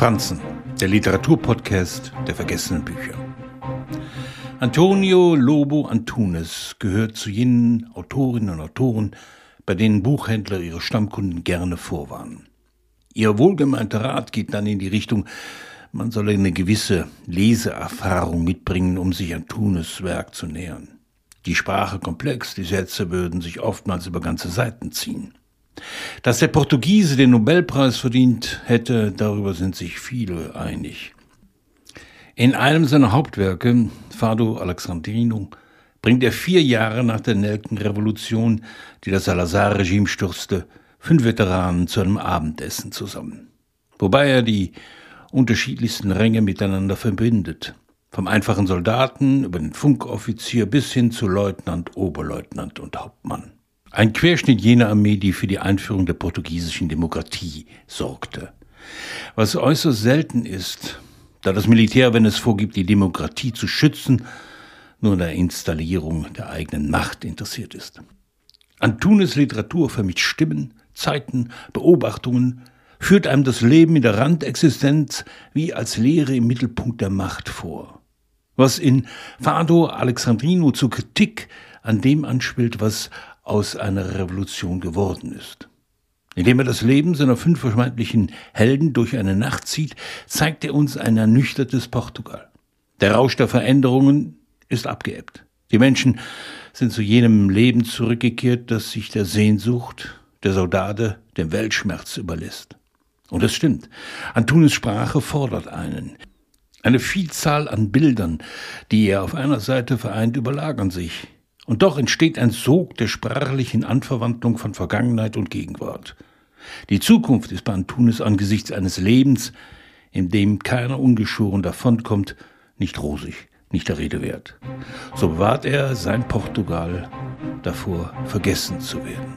Franzen, der Literaturpodcast der vergessenen Bücher. Antonio Lobo Antunes gehört zu jenen Autorinnen und Autoren, bei denen Buchhändler ihre Stammkunden gerne vorwarnen. Ihr wohlgemeinter Rat geht dann in die Richtung, man solle eine gewisse Leseerfahrung mitbringen, um sich Antunes Werk zu nähern. Die Sprache komplex, die Sätze würden sich oftmals über ganze Seiten ziehen. Dass der Portugiese den Nobelpreis verdient hätte, darüber sind sich viele einig. In einem seiner Hauptwerke, Fado Alexandrino, bringt er vier Jahre nach der Nelkenrevolution, die das Salazar-Regime stürzte, fünf Veteranen zu einem Abendessen zusammen. Wobei er die unterschiedlichsten Ränge miteinander verbindet. Vom einfachen Soldaten über den Funkoffizier bis hin zu Leutnant, Oberleutnant und Hauptmann. Ein Querschnitt jener Armee, die für die Einführung der portugiesischen Demokratie sorgte. Was äußerst selten ist, da das Militär, wenn es vorgibt, die Demokratie zu schützen, nur an der Installierung der eigenen Macht interessiert ist. Antunes Literatur vermischt Stimmen, Zeiten, Beobachtungen, führt einem das Leben in der Randexistenz wie als Lehre im Mittelpunkt der Macht vor. Was in Fado Alexandrino zur Kritik an dem anspielt, was aus einer Revolution geworden ist. Indem er das Leben seiner fünf vermeintlichen Helden durch eine Nacht zieht, zeigt er uns ein ernüchtertes Portugal. Der Rausch der Veränderungen ist abgeebbt. Die Menschen sind zu jenem Leben zurückgekehrt, das sich der Sehnsucht, der Saudade, dem Weltschmerz überlässt. Und es stimmt. Antunes Sprache fordert einen. Eine Vielzahl an Bildern, die er auf einer Seite vereint, überlagern sich. Und doch entsteht ein Sog der sprachlichen Anverwandlung von Vergangenheit und Gegenwart. Die Zukunft ist bei Antunes angesichts eines Lebens, in dem keiner ungeschoren davonkommt, nicht rosig, nicht der Rede wert. So bewahrt er sein Portugal davor, vergessen zu werden.